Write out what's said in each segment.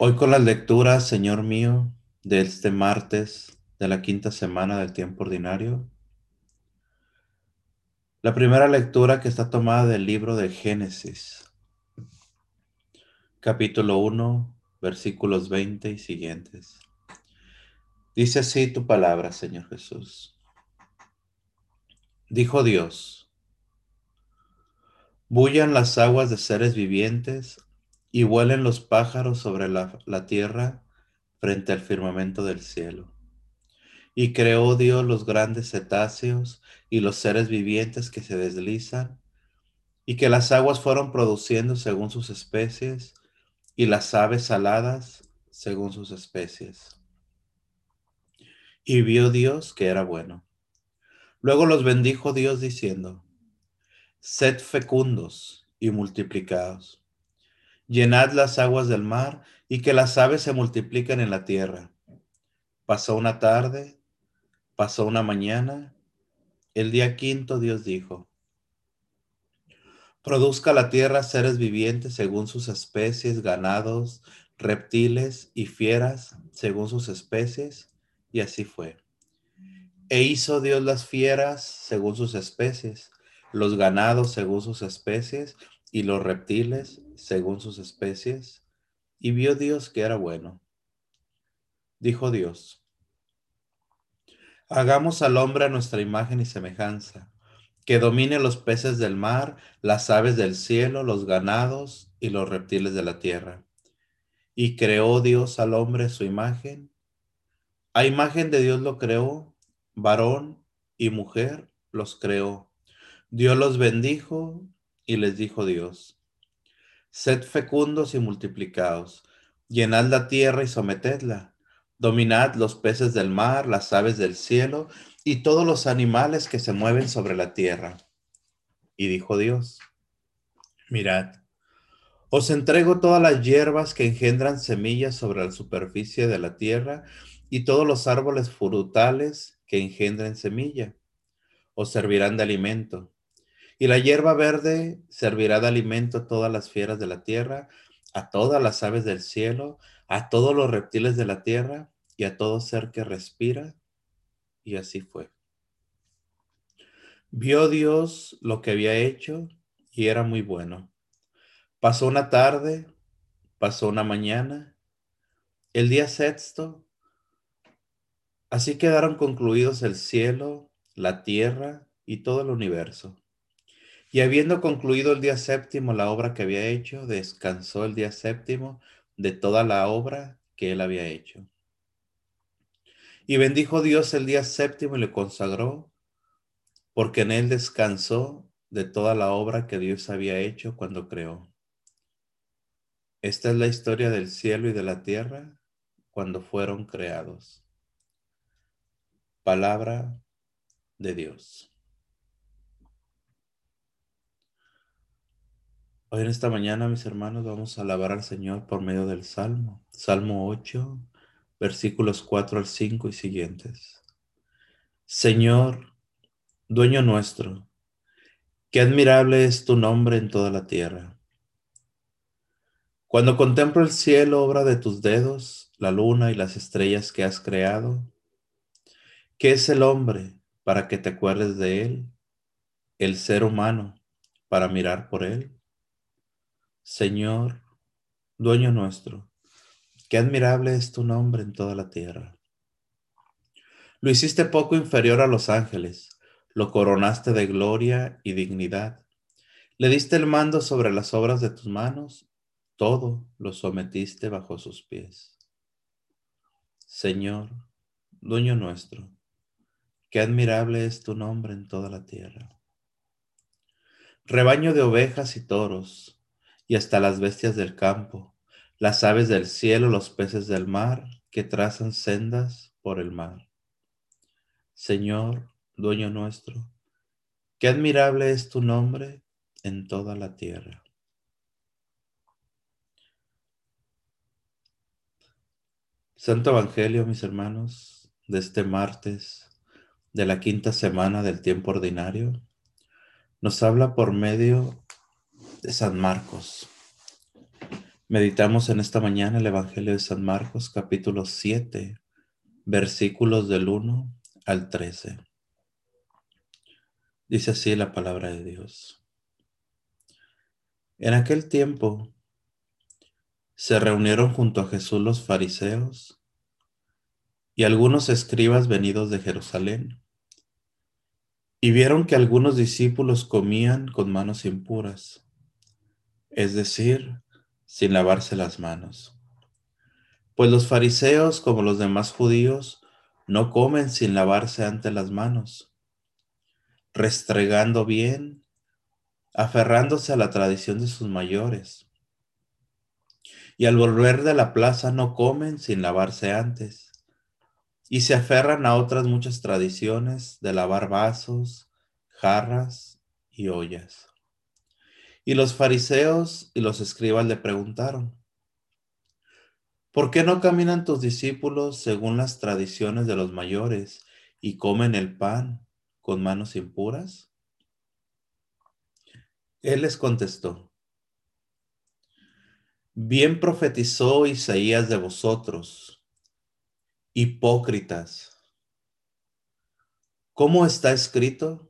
Hoy con las lecturas, Señor mío, de este martes de la quinta semana del tiempo ordinario. La primera lectura que está tomada del libro de Génesis, capítulo 1, versículos 20 y siguientes. Dice así tu palabra, Señor Jesús. Dijo Dios, bullan las aguas de seres vivientes y vuelen los pájaros sobre la, tierra frente al firmamento del cielo. Y creó Dios los grandes cetáceos y los seres vivientes que se deslizan, y que las aguas fueron produciendo según sus especies, y las aves saladas según sus especies. Y vio Dios que era bueno. Luego los bendijo Dios diciendo, Sed fecundos y multiplicados llenad las aguas del mar y que las aves se multipliquen en la tierra. Pasó una tarde, pasó una mañana, el día quinto Dios dijo, produzca la tierra seres vivientes según sus especies, ganados, reptiles y fieras según sus especies, y así fue. E hizo Dios las fieras según sus especies, los ganados según sus especies, y los reptiles según sus especies, y vio Dios que era bueno. Dijo Dios, hagamos al hombre a nuestra imagen y semejanza, que domine los peces del mar, las aves del cielo, los ganados y los reptiles de la tierra. Y creó Dios al hombre su imagen. A imagen de Dios lo creó, varón y mujer los creó. Dios los bendijo y les dijo Dios, sed fecundos y multiplicaos, llenad la tierra y sometedla, dominad los peces del mar, las aves del cielo y todos los animales que se mueven sobre la tierra. Y dijo Dios, mirad, os entrego todas las hierbas que engendran semillas sobre la superficie de la tierra y todos los árboles frutales que engendren semilla. Os servirán de alimento. Y la hierba verde servirá de alimento a todas las fieras de la tierra, a todas las aves del cielo, a todos los reptiles de la tierra y a todo ser que respira. Y así fue. Vio Dios lo que había hecho y era muy bueno. Pasó una tarde, pasó una mañana, el día sexto. Así quedaron concluidos el cielo, la tierra y todo el universo. Y habiendo concluido el día séptimo la obra que había hecho, descansó el día séptimo de toda la obra que él había hecho. Y bendijo Dios el día séptimo y le consagró, porque en él descansó de toda la obra que Dios había hecho cuando creó. Esta es la historia del cielo y de la tierra cuando fueron creados. Palabra de Dios. Hoy en esta mañana, mis hermanos, vamos a alabar al Señor por medio del Salmo. Salmo 8, versículos 4 al 5 y siguientes. Señor, dueño nuestro, qué admirable es tu nombre en toda la tierra. Cuando contemplo el cielo, obra de tus dedos, la luna y las estrellas que has creado, ¿qué es el hombre para que te acuerdes de él? El ser humano para mirar por él. Señor, dueño nuestro, qué admirable es tu nombre en toda la tierra. Lo hiciste poco inferior a los ángeles, lo coronaste de gloria y dignidad. Le diste el mando sobre las obras de tus manos, todo lo sometiste bajo sus pies. Señor, dueño nuestro, qué admirable es tu nombre en toda la tierra. Rebaño de ovejas y toros, y hasta las bestias del campo, las aves del cielo, los peces del mar, que trazan sendas por el mar. Señor, dueño nuestro, qué admirable es tu nombre en toda la tierra. Santo Evangelio, mis hermanos, de este martes de la quinta semana del tiempo ordinario, nos habla por medio de San Marcos. Meditamos en esta mañana el Evangelio de San Marcos capítulo 7, versículos del 1 al 13. Dice así la palabra de Dios. En aquel tiempo se reunieron junto a Jesús los fariseos y algunos escribas venidos de Jerusalén, y vieron que algunos discípulos comían con manos impuras, es decir, sin lavarse las manos. Pues los fariseos, como los demás judíos, no comen sin lavarse ante las manos, restregando bien, aferrándose a la tradición de sus mayores. Y al volver de la plaza no comen sin lavarse antes, y se aferran a otras muchas tradiciones de lavar vasos, jarras y ollas. Y los fariseos y los escribas le preguntaron, ¿por qué no caminan tus discípulos según las tradiciones de los mayores y comen el pan con manos impuras? Él les contestó, bien profetizó Isaías de vosotros, hipócritas. ¿Cómo está escrito?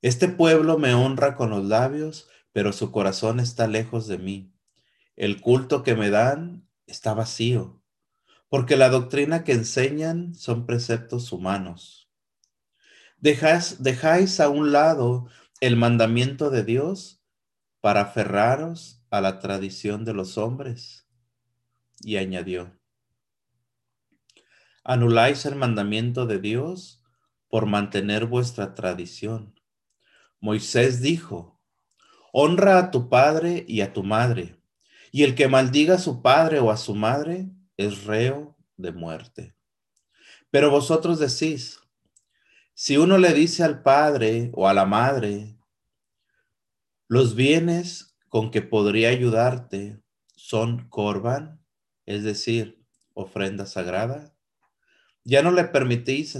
Este pueblo me honra con los labios, pero su corazón está lejos de mí. El culto que me dan está vacío, porque la doctrina que enseñan son preceptos humanos. Dejáis, a un lado el mandamiento de Dios para aferraros a la tradición de los hombres. Y añadió, anuláis el mandamiento de Dios por mantener vuestra tradición. Moisés dijo, honra a tu padre y a tu madre, y el que maldiga a su padre o a su madre es reo de muerte. Pero vosotros decís, si uno le dice al padre o a la madre, los bienes con que podría ayudarte son corban, es decir, ofrenda sagrada, ya no le permitís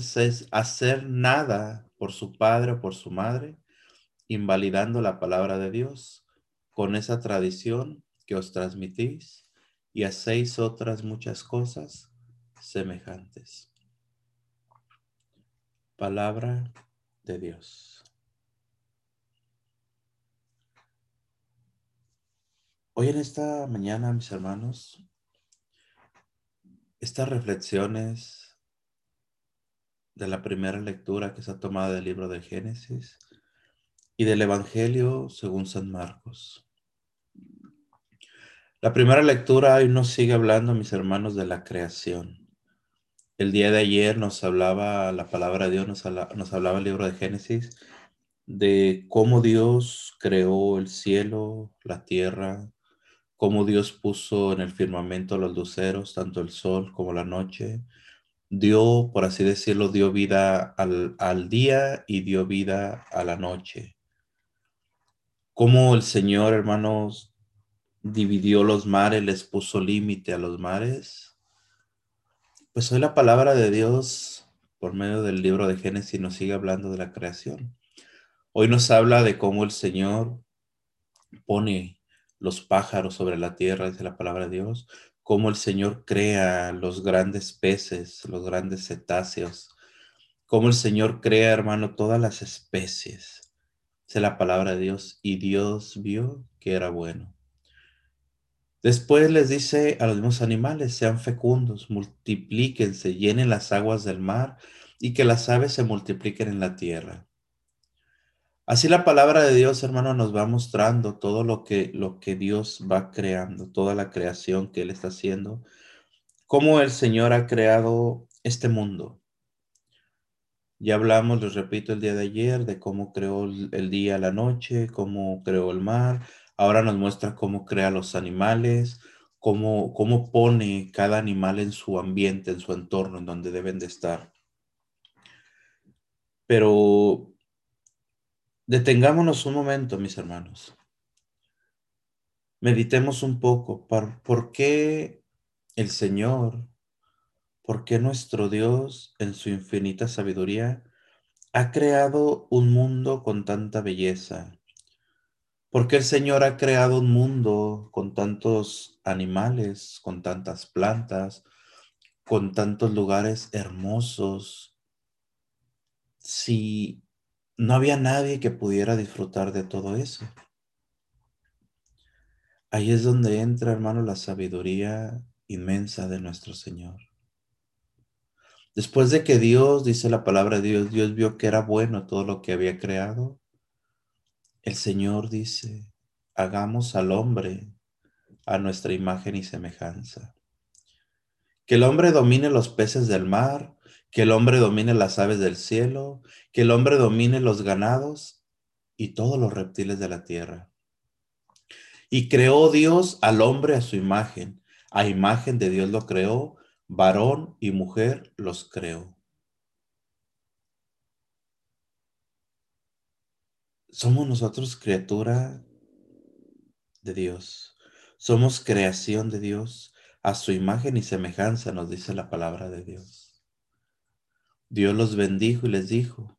hacer nada por su padre o por su madre, invalidando la palabra de Dios con esa tradición que os transmitís y hacéis otras muchas cosas semejantes. Palabra de Dios. Hoy en esta mañana, mis hermanos, estas reflexiones de la primera lectura que se ha tomado del libro de Génesis y del Evangelio según San Marcos. La primera lectura hoy nos sigue hablando, mis hermanos, de la creación. El día de ayer nos hablaba, la palabra de Dios nos, hablaba el libro de Génesis, de cómo Dios creó el cielo, la tierra, cómo Dios puso en el firmamento los luceros, tanto el sol como la noche. Dio, por así decirlo, dio vida al, al día y dio vida a la noche cómo el Señor, hermanos, dividió los mares, les puso límite a los mares. Pues hoy la palabra de Dios, por medio del libro de Génesis, nos sigue hablando de la creación. Hoy nos habla de cómo el Señor pone los pájaros sobre la tierra, dice la palabra de Dios, cómo el Señor crea los grandes peces, los grandes cetáceos, cómo el Señor crea, hermano, todas las especies Dice la palabra de Dios, y Dios vio que era bueno. Después les dice a los mismos animales, sean fecundos, multiplíquense, llenen las aguas del mar y que las aves se multipliquen en la tierra. Así la palabra de Dios, hermano, nos va mostrando todo lo que, lo que Dios va creando, toda la creación que Él está haciendo, cómo el Señor ha creado este mundo, ya hablamos, les repito, el día de ayer de cómo creó el día, la noche, cómo creó el mar. Ahora nos muestra cómo crea los animales, cómo, cómo pone cada animal en su ambiente, en su entorno, en donde deben de estar. Pero detengámonos un momento, mis hermanos. Meditemos un poco. ¿Por, por qué el Señor porque nuestro Dios, en su infinita sabiduría, ha creado un mundo con tanta belleza, Porque el Señor ha creado un mundo con tantos animales, con tantas plantas, con tantos lugares hermosos. Si no había nadie que pudiera disfrutar de todo eso. Ahí es donde entra, hermano, la sabiduría inmensa de nuestro Señor. Después de que Dios, dice la palabra de Dios, Dios vio que era bueno todo lo que había creado, el Señor dice, hagamos al hombre a nuestra imagen y semejanza. Que el hombre domine los peces del mar, que el hombre domine las aves del cielo, que el hombre domine los ganados y todos los reptiles de la tierra. Y creó Dios al hombre a su imagen. A imagen de Dios lo creó, varón y mujer los creó. Somos nosotros criatura de Dios. Somos creación de Dios. A su imagen y semejanza nos dice la palabra de Dios. Dios los bendijo y les dijo,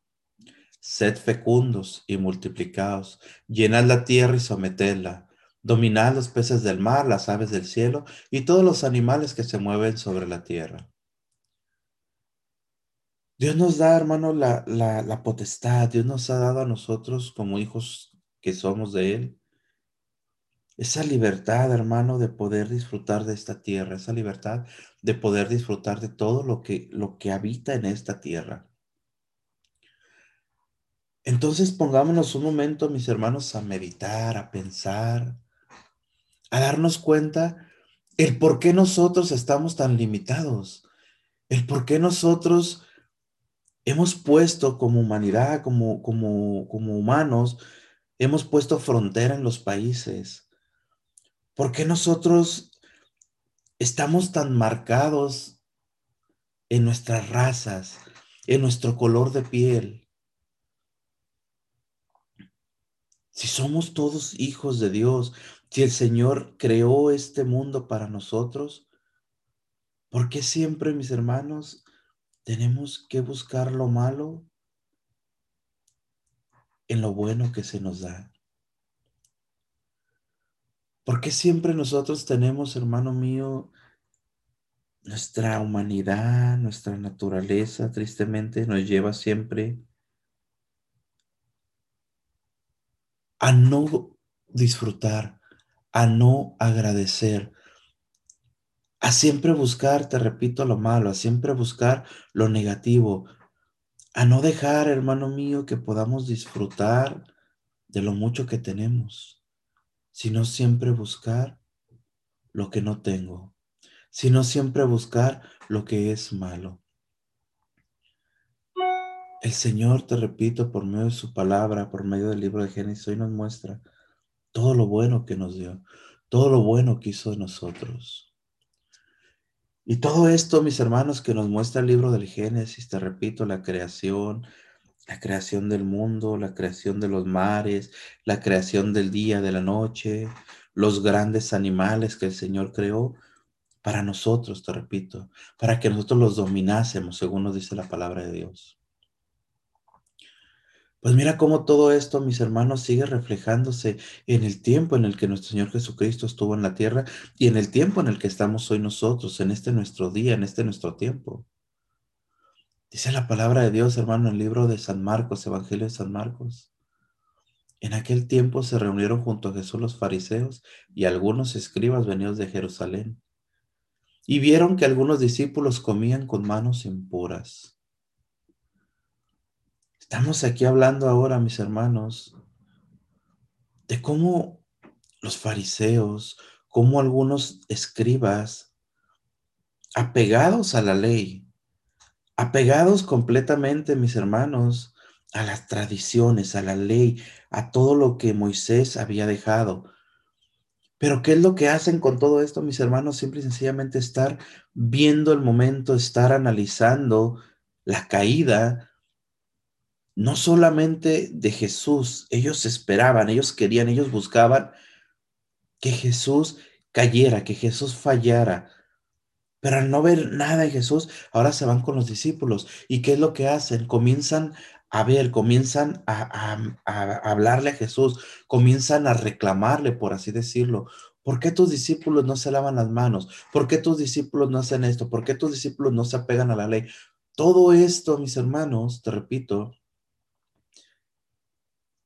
sed fecundos y multiplicaos, llenad la tierra y sometedla Dominad los peces del mar, las aves del cielo y todos los animales que se mueven sobre la tierra. Dios nos da, hermano, la, la, potestad. Dios nos ha dado a nosotros como hijos que somos de Él. Esa libertad, hermano, de poder disfrutar de esta tierra, esa libertad de poder disfrutar de todo lo que, lo que habita en esta tierra. Entonces pongámonos un momento, mis hermanos, a meditar, a pensar, a darnos cuenta el por qué nosotros estamos tan limitados, el por qué nosotros hemos puesto como humanidad, como, como, como humanos, hemos puesto frontera en los países. ¿Por qué nosotros estamos tan marcados en nuestras razas, en nuestro color de piel? Si somos todos hijos de Dios, si el Señor creó este mundo para nosotros, ¿por qué siempre, mis hermanos, tenemos que buscar lo malo en lo bueno que se nos da? ¿Por qué siempre nosotros tenemos, hermano mío, nuestra humanidad, nuestra naturaleza, tristemente, nos lleva siempre a no disfrutar a no agradecer, a siempre buscar, te repito, lo malo, a siempre buscar lo negativo, a no dejar, hermano mío, que podamos disfrutar de lo mucho que tenemos, sino siempre buscar lo que no tengo, sino siempre buscar lo que es malo. El Señor, te repito, por medio de su palabra, por medio del libro de Génesis, hoy nos muestra todo lo bueno que nos dio, todo lo bueno que hizo de nosotros. Y todo esto, mis hermanos, que nos muestra el libro del Génesis, te repito, la creación, la creación del mundo, la creación de los mares, la creación del día, de la noche, los grandes animales que el Señor creó para nosotros, te repito, para que nosotros los dominásemos, según nos dice la palabra de Dios. Pues mira cómo todo esto, mis hermanos, sigue reflejándose en el tiempo en el que nuestro Señor Jesucristo estuvo en la tierra y en el tiempo en el que estamos hoy nosotros, en este nuestro día, en este nuestro tiempo. Dice la palabra de Dios, hermano, en el libro de San Marcos, Evangelio de San Marcos. En aquel tiempo se reunieron junto a Jesús los fariseos y algunos escribas venidos de Jerusalén. Y vieron que algunos discípulos comían con manos impuras. Estamos aquí hablando ahora, mis hermanos, de cómo los fariseos, cómo algunos escribas, apegados a la ley, apegados completamente, mis hermanos, a las tradiciones, a la ley, a todo lo que Moisés había dejado. Pero ¿qué es lo que hacen con todo esto, mis hermanos? Simple y sencillamente estar viendo el momento, estar analizando la caída, no solamente de Jesús, ellos esperaban, ellos querían, ellos buscaban que Jesús cayera, que Jesús fallara. Pero al no ver nada de Jesús, ahora se van con los discípulos. ¿Y qué es lo que hacen? Comienzan a ver, comienzan a, hablarle a Jesús, comienzan a reclamarle, por así decirlo. ¿Por qué tus discípulos no se lavan las manos? ¿Por qué tus discípulos no hacen esto? ¿Por qué tus discípulos no se apegan a la ley? Todo esto, mis hermanos, te repito,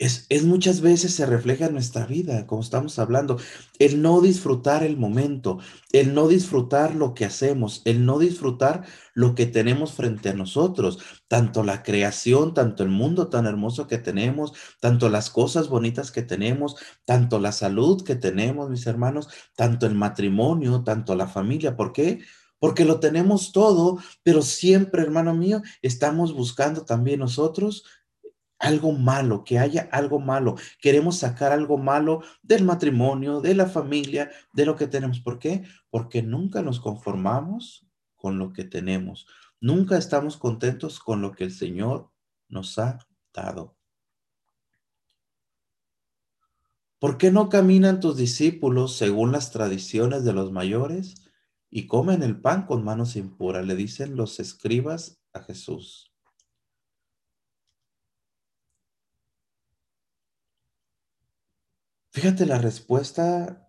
es, muchas veces se refleja en nuestra vida, como estamos hablando, el no disfrutar el momento, el no disfrutar lo que hacemos, el no disfrutar lo que tenemos frente a nosotros, tanto la creación, tanto el mundo tan hermoso que tenemos, tanto las cosas bonitas que tenemos, tanto la salud que tenemos, mis hermanos, tanto el matrimonio, tanto la familia. ¿Por qué? Porque lo tenemos todo, pero siempre, hermano mío, estamos buscando también nosotros algo malo, que haya algo malo. Queremos sacar algo malo del matrimonio, de la familia, de lo que tenemos. ¿Por qué? Porque nunca nos conformamos con lo que tenemos. Nunca estamos contentos con lo que el Señor nos ha dado. ¿Por qué no caminan tus discípulos según las tradiciones de los mayores y comen el pan con manos impuras? Le dicen los escribas a Jesús. Fíjate la respuesta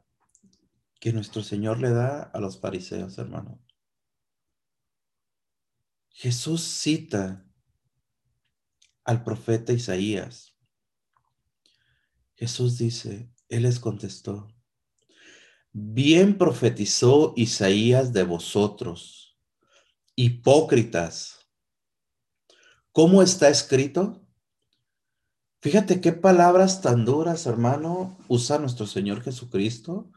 que nuestro Señor le da a los fariseos, hermano. Jesús cita al profeta Isaías. Jesús dice, Él les contestó, bien profetizó Isaías de vosotros, hipócritas. ¿Cómo está escrito? Fíjate qué palabras tan duras, hermano, usa nuestro Señor Jesucristo.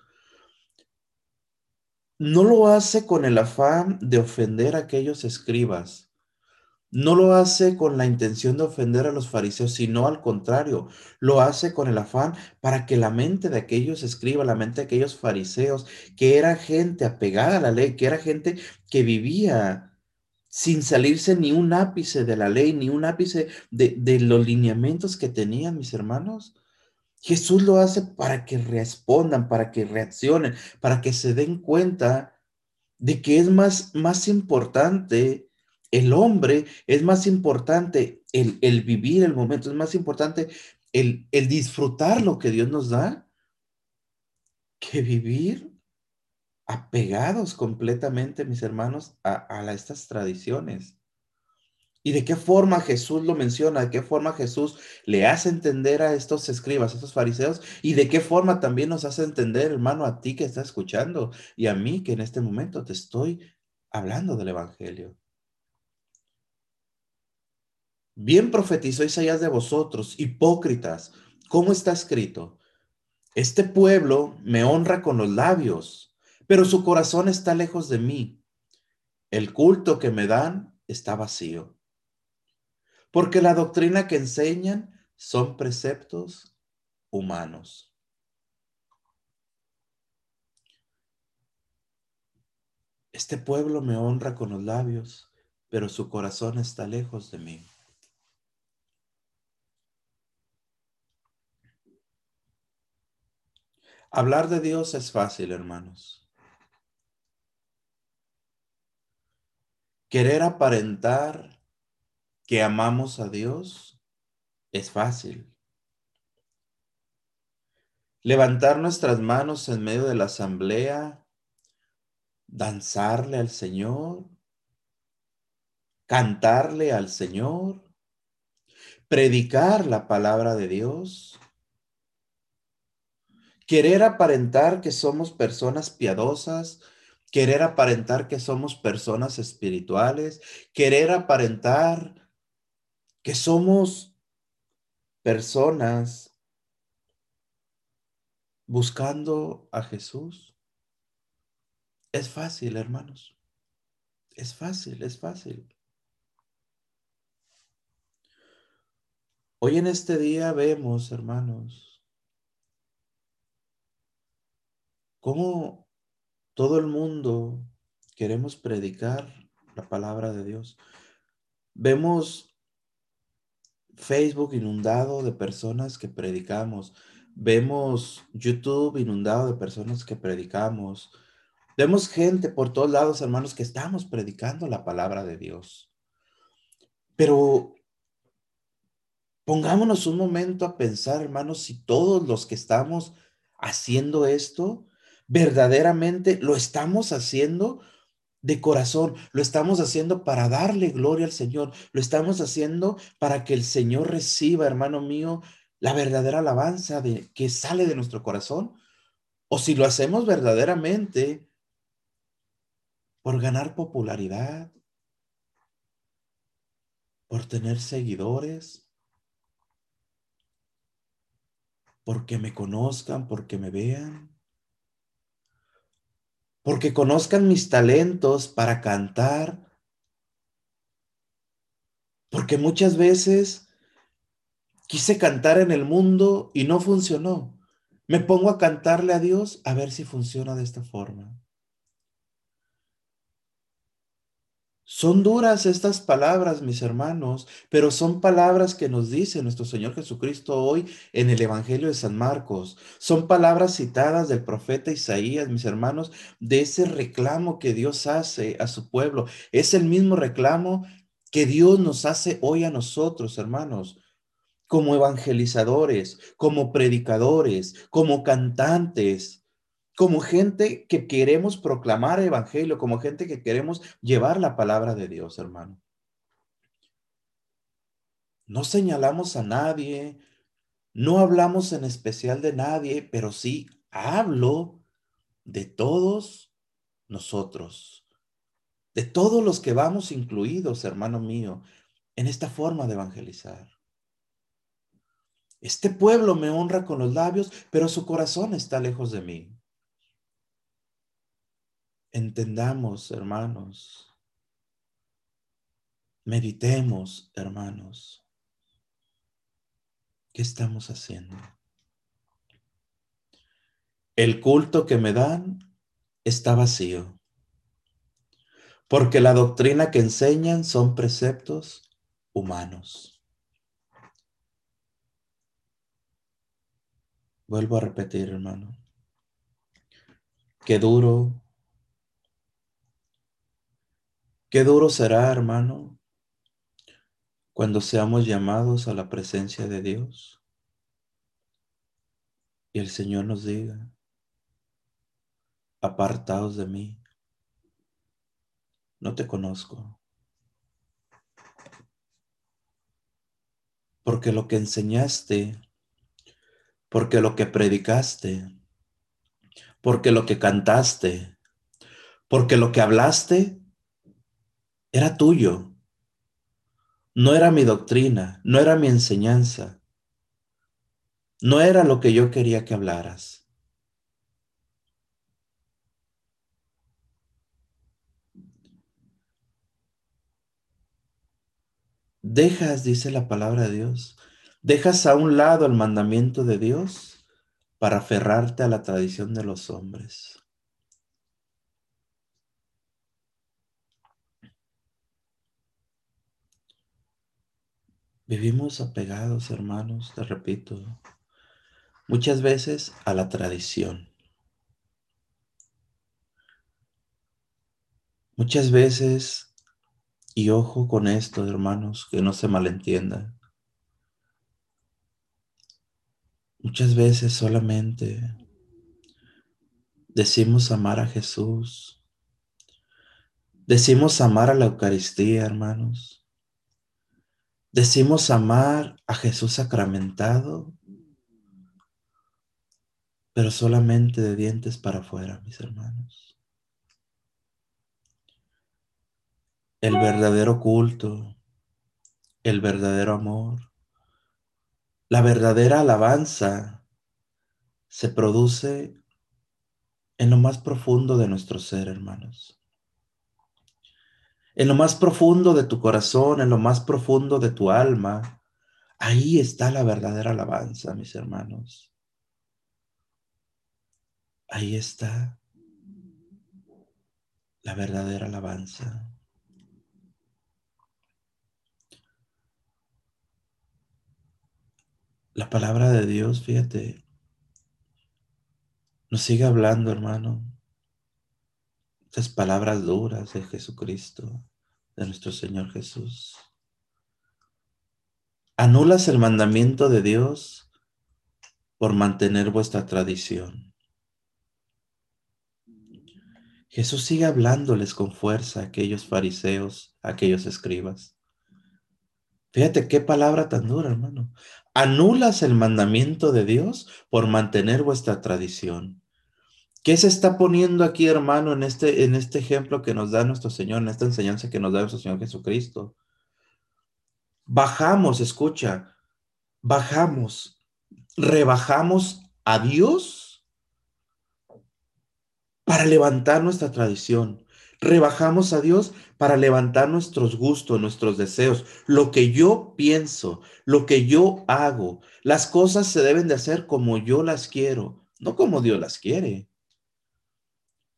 No lo hace con el afán de ofender a aquellos escribas. No lo hace con la intención de ofender a los fariseos, sino al contrario, lo hace con el afán para que la mente de aquellos escribas, la mente de aquellos fariseos, que era gente apegada a la ley, que era gente que vivía sin salirse ni un ápice de la ley, ni un ápice de, los lineamientos que tenían mis hermanos. Jesús lo hace para que respondan, para que reaccionen, para que se den cuenta de que es más, más importante el hombre, es más importante el, el vivir el momento, es más importante el, el disfrutar lo que Dios nos da que vivir apegados completamente, mis hermanos, a, estas tradiciones. ¿Y de qué forma Jesús lo menciona? ¿De qué forma Jesús le hace entender a estos escribas, a estos fariseos? ¿Y de qué forma también nos hace entender, hermano, a ti que estás escuchando y a mí que en este momento te estoy hablando del Evangelio? Bien profetizó Isaías de vosotros, hipócritas. ¿Cómo está escrito? Este pueblo me honra con los labios pero su corazón está lejos de mí. El culto que me dan está vacío. Porque la doctrina que enseñan son preceptos humanos. Este pueblo me honra con los labios, pero su corazón está lejos de mí. Hablar de Dios es fácil, hermanos. Querer aparentar que amamos a Dios es fácil. Levantar nuestras manos en medio de la asamblea, danzarle al Señor, cantarle al Señor, predicar la palabra de Dios, querer aparentar que somos personas piadosas, querer aparentar que somos personas espirituales, querer aparentar que somos personas buscando a Jesús. Es fácil, hermanos. Es fácil, es fácil. Hoy en este día vemos, hermanos, cómo todo el mundo queremos predicar la palabra de Dios. Vemos Facebook inundado de personas que predicamos. Vemos YouTube inundado de personas que predicamos. Vemos gente por todos lados, hermanos, que estamos predicando la palabra de Dios. Pero Pongámonos un momento a pensar, hermanos, si todos los que estamos haciendo esto, verdaderamente lo estamos haciendo de corazón, lo estamos haciendo para darle gloria al Señor, lo estamos haciendo para que el Señor reciba, hermano mío, la verdadera alabanza de, que sale de nuestro corazón, o si lo hacemos verdaderamente por ganar popularidad, por tener seguidores, porque me conozcan, porque me vean, porque conozcan mis talentos para cantar, porque muchas veces quise cantar en el mundo y no funcionó. Me pongo a cantarle a Dios a ver si funciona de esta forma. Son duras estas palabras, mis hermanos, pero son palabras que nos dice nuestro Señor Jesucristo hoy en el Evangelio de San Marcos. Son palabras citadas del profeta Isaías, mis hermanos, de ese reclamo que Dios hace a su pueblo. Es el mismo reclamo que Dios nos hace hoy a nosotros, hermanos como evangelizadores, como predicadores, como cantantes, como gente que queremos proclamar el evangelio, como gente que queremos llevar la palabra de Dios, hermano. No señalamos a nadie, no hablamos en especial de nadie, pero sí hablo de todos nosotros, de todos los que vamos incluidos, hermano mío, en esta forma de evangelizar. Este pueblo me honra con los labios, pero su corazón está lejos de mí. Entendamos, hermanos. Meditemos, hermanos. ¿Qué estamos haciendo? El culto que me dan está vacío, porque la doctrina que enseñan son preceptos humanos. Vuelvo a repetir, hermano. Qué duro. Qué duro será, hermano, cuando seamos llamados a la presencia de Dios y el Señor nos diga, apartaos de mí, no te conozco. Porque lo que enseñaste porque lo que predicaste, porque lo que cantaste, porque lo que hablaste era tuyo. No era mi doctrina, no era mi enseñanza, no era lo que yo quería que hablaras. Dejas, dice la palabra de Dios, Dejas a un lado el mandamiento de Dios para aferrarte a la tradición de los hombres. Vivimos apegados, hermanos, te repito, muchas veces a la tradición. Muchas veces, y ojo con esto, hermanos, que no se malentienda, Muchas veces solamente decimos amar a Jesús. Decimos amar a la Eucaristía, hermanos. Decimos amar a Jesús sacramentado, pero solamente de dientes para afuera, mis hermanos. El verdadero culto, el verdadero amor, la verdadera alabanza se produce en lo más profundo de nuestro ser, hermanos. En lo más profundo de tu corazón, en lo más profundo de tu alma. Ahí está la verdadera alabanza, mis hermanos. Ahí está la verdadera alabanza. La palabra de Dios, fíjate, nos sigue hablando, hermano. Estas palabras duras de Jesucristo, de nuestro Señor Jesús. Anulas el mandamiento de Dios por mantener vuestra tradición. Jesús sigue hablándoles con fuerza a aquellos fariseos, a aquellos escribas. Fíjate qué palabra tan dura, hermano. Anulas el mandamiento de Dios por mantener vuestra tradición. ¿Qué se está poniendo aquí, hermano, en este, en este ejemplo que nos da nuestro Señor, en esta enseñanza que nos da nuestro Señor Jesucristo? Bajamos, escucha, bajamos, rebajamos a Dios para levantar nuestra tradición. Rebajamos a Dios para levantar nuestros gustos, nuestros deseos, lo que yo pienso, lo que yo hago. Las cosas se deben de hacer como yo las quiero, no como Dios las quiere.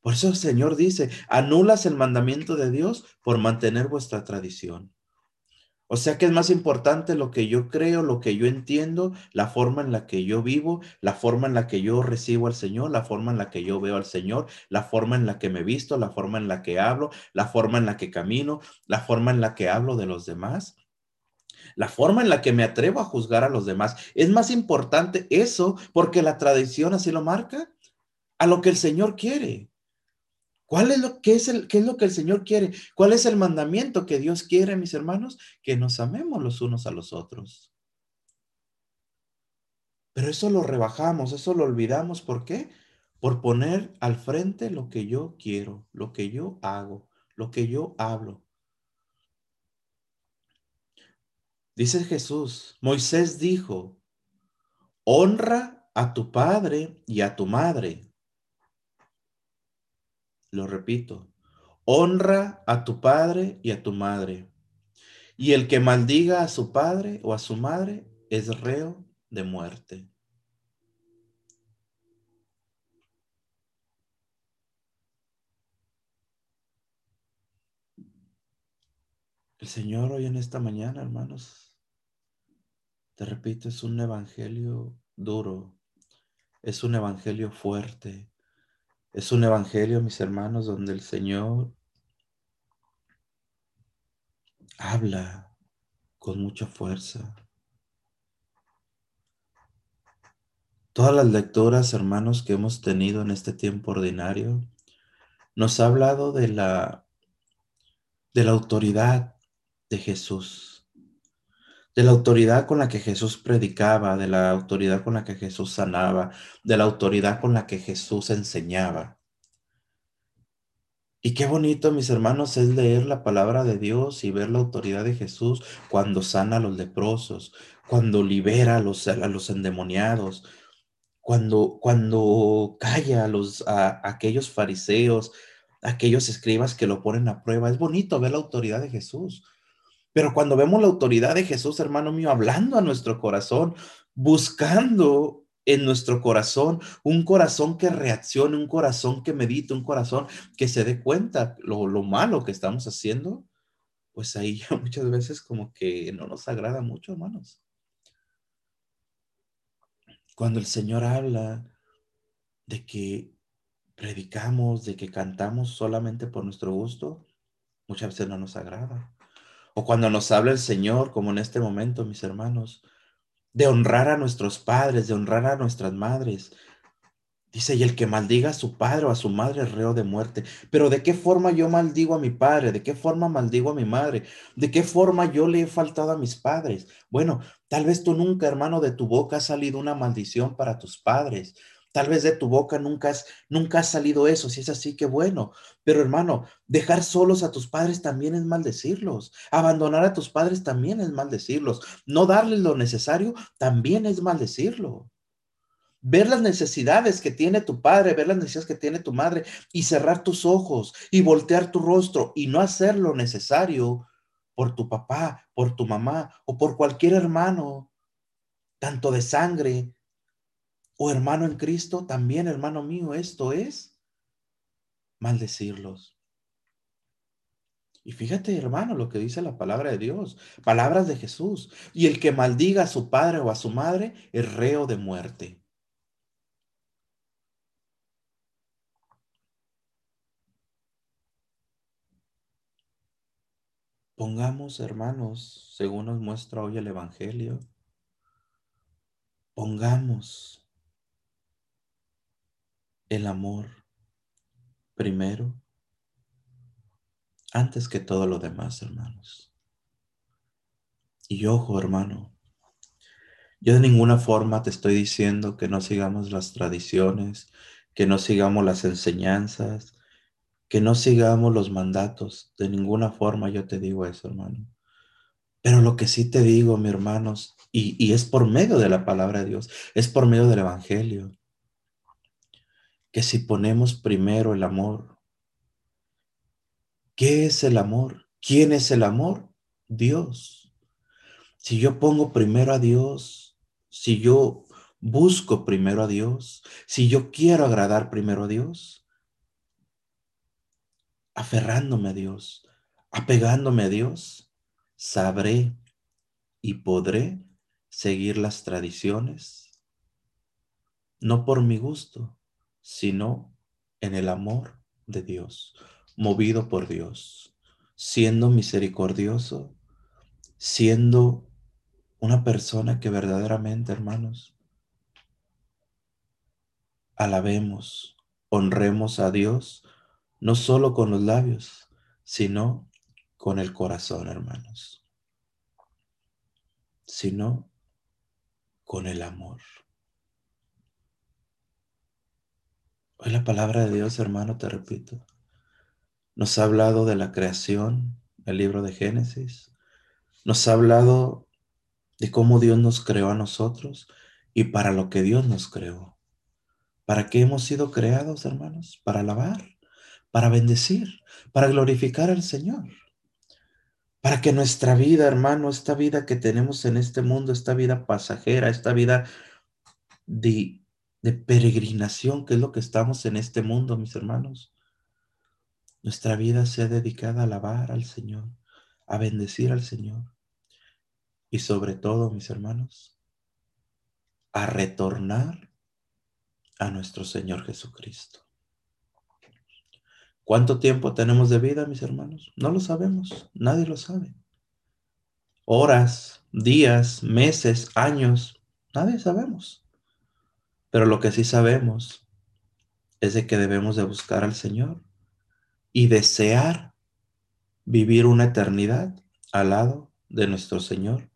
Por eso el Señor dice, anulas el mandamiento de Dios por mantener vuestra tradición. O sea que es más importante lo que yo creo, lo que yo entiendo, la forma en la que yo vivo, la forma en la que yo recibo al Señor, la forma en la que yo veo al Señor, la forma en la que me visto, la forma en la que hablo, la forma en la que camino, la forma en la que hablo de los demás, la forma en la que me atrevo a juzgar a los demás. Es más importante eso porque la tradición así lo marca a lo que el Señor quiere. ¿Cuál es lo que es el qué es lo que el Señor quiere? ¿Cuál es el mandamiento que Dios quiere, mis hermanos? Que nos amemos los unos a los otros. Pero eso lo rebajamos, eso lo olvidamos, ¿por qué? Por poner al frente lo que yo quiero, lo que yo hago, lo que yo hablo. Dice Jesús, Moisés dijo, honra a tu padre y a tu madre lo repito, honra a tu padre y a tu madre. Y el que maldiga a su padre o a su madre es reo de muerte. El Señor hoy en esta mañana, hermanos, te repito, es un evangelio duro, es un evangelio fuerte, es un evangelio, mis hermanos, donde el Señor habla con mucha fuerza. Todas las lecturas, hermanos, que hemos tenido en este tiempo ordinario, nos ha hablado de la, de la autoridad de Jesús, de la autoridad con la que Jesús predicaba, de la autoridad con la que Jesús sanaba, de la autoridad con la que Jesús enseñaba. Y qué bonito, mis hermanos, es leer la palabra de Dios y ver la autoridad de Jesús cuando sana a los leprosos, cuando libera a los, a los endemoniados, cuando, cuando calla a, los, a aquellos fariseos, aquellos escribas que lo ponen a prueba. Es bonito ver la autoridad de Jesús. Pero cuando vemos la autoridad de Jesús, hermano mío, hablando a nuestro corazón, buscando en nuestro corazón un corazón que reaccione, un corazón que medite, un corazón que se dé cuenta lo, lo malo que estamos haciendo, pues ahí muchas veces como que no nos agrada mucho, hermanos. Cuando el Señor habla de que predicamos, de que cantamos solamente por nuestro gusto, muchas veces no nos agrada. O cuando nos habla el Señor, como en este momento, mis hermanos, de honrar a nuestros padres, de honrar a nuestras madres. Dice, y el que maldiga a su padre o a su madre es reo de muerte. Pero ¿de qué forma yo maldigo a mi padre? ¿De qué forma maldigo a mi madre? ¿De qué forma yo le he faltado a mis padres? Bueno, tal vez tú nunca, hermano, de tu boca ha salido una maldición para tus padres. Tal vez de tu boca nunca, has, nunca salido eso, si es así, qué bueno. Pero hermano, dejar solos a tus padres también es maldecirlos. Abandonar a tus padres también es maldecirlos. No darles lo necesario también es maldecirlo. Ver las necesidades que tiene tu padre, ver las necesidades que tiene tu madre y cerrar tus ojos y voltear tu rostro y no hacer lo necesario por tu papá, por tu mamá o por cualquier hermano, tanto de sangre o hermano en Cristo, también hermano mío, esto es maldecirlos. Y fíjate, hermano, lo que dice la palabra de Dios, palabras de Jesús. Y el que maldiga a su padre o a su madre es reo de muerte. Pongamos, hermanos, según nos muestra hoy el Evangelio, pongamos el amor primero, antes que todo lo demás, hermanos. Y ojo, hermano, yo de ninguna forma te estoy diciendo que no sigamos las tradiciones, que no sigamos las enseñanzas, que no sigamos los mandatos. De ninguna forma yo te digo eso, hermano. Pero lo que sí te digo, mi hermanos, y, y es por medio de la palabra de Dios, es por medio del Evangelio, que si ponemos primero el amor, ¿qué es el amor? ¿Quién es el amor? Dios. Si yo pongo primero a Dios, si yo busco primero a Dios, si yo quiero agradar primero a Dios, aferrándome a Dios, apegándome a Dios, sabré y podré seguir las tradiciones, no por mi gusto, sino en el amor de Dios, movido por Dios, siendo misericordioso, siendo una persona que verdaderamente, hermanos, alabemos, honremos a Dios, no solo con los labios, sino con el corazón, hermanos, sino con el amor. Hoy la palabra de Dios, hermano, te repito, nos ha hablado de la creación, el libro de Génesis, nos ha hablado de cómo Dios nos creó a nosotros y para lo que Dios nos creó. ¿Para qué hemos sido creados, hermanos? Para alabar, para bendecir, para glorificar al Señor. Para que nuestra vida, hermano, esta vida que tenemos en este mundo, esta vida pasajera, esta vida de, de peregrinación, que es lo que estamos en este mundo, mis hermanos, nuestra vida sea dedicada a alabar al Señor, a bendecir al Señor y sobre todo, mis hermanos, a retornar a nuestro Señor Jesucristo. ¿Cuánto tiempo tenemos de vida, mis hermanos? No lo sabemos, nadie lo sabe. Horas, días, meses, años, nadie sabemos. Pero lo que sí sabemos es de que debemos de buscar al Señor y desear vivir una eternidad al lado de nuestro Señor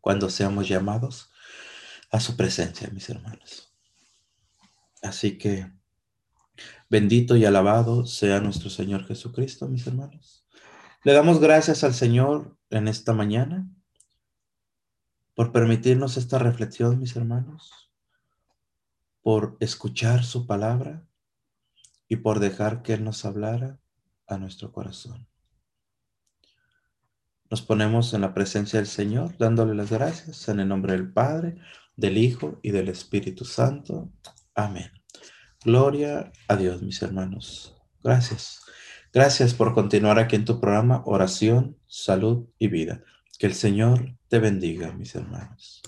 cuando seamos llamados a su presencia, mis hermanos. Así que bendito y alabado sea nuestro Señor Jesucristo, mis hermanos. Le damos gracias al Señor en esta mañana por permitirnos esta reflexión, mis hermanos, por escuchar su palabra y por dejar que Él nos hablara a nuestro corazón. Nos ponemos en la presencia del Señor, dándole las gracias en el nombre del Padre, del Hijo y del Espíritu Santo. Amén. Gloria a Dios, mis hermanos. Gracias. Gracias por continuar aquí en tu programa Oración, Salud y Vida. Que el Señor te bendiga, mis hermanos.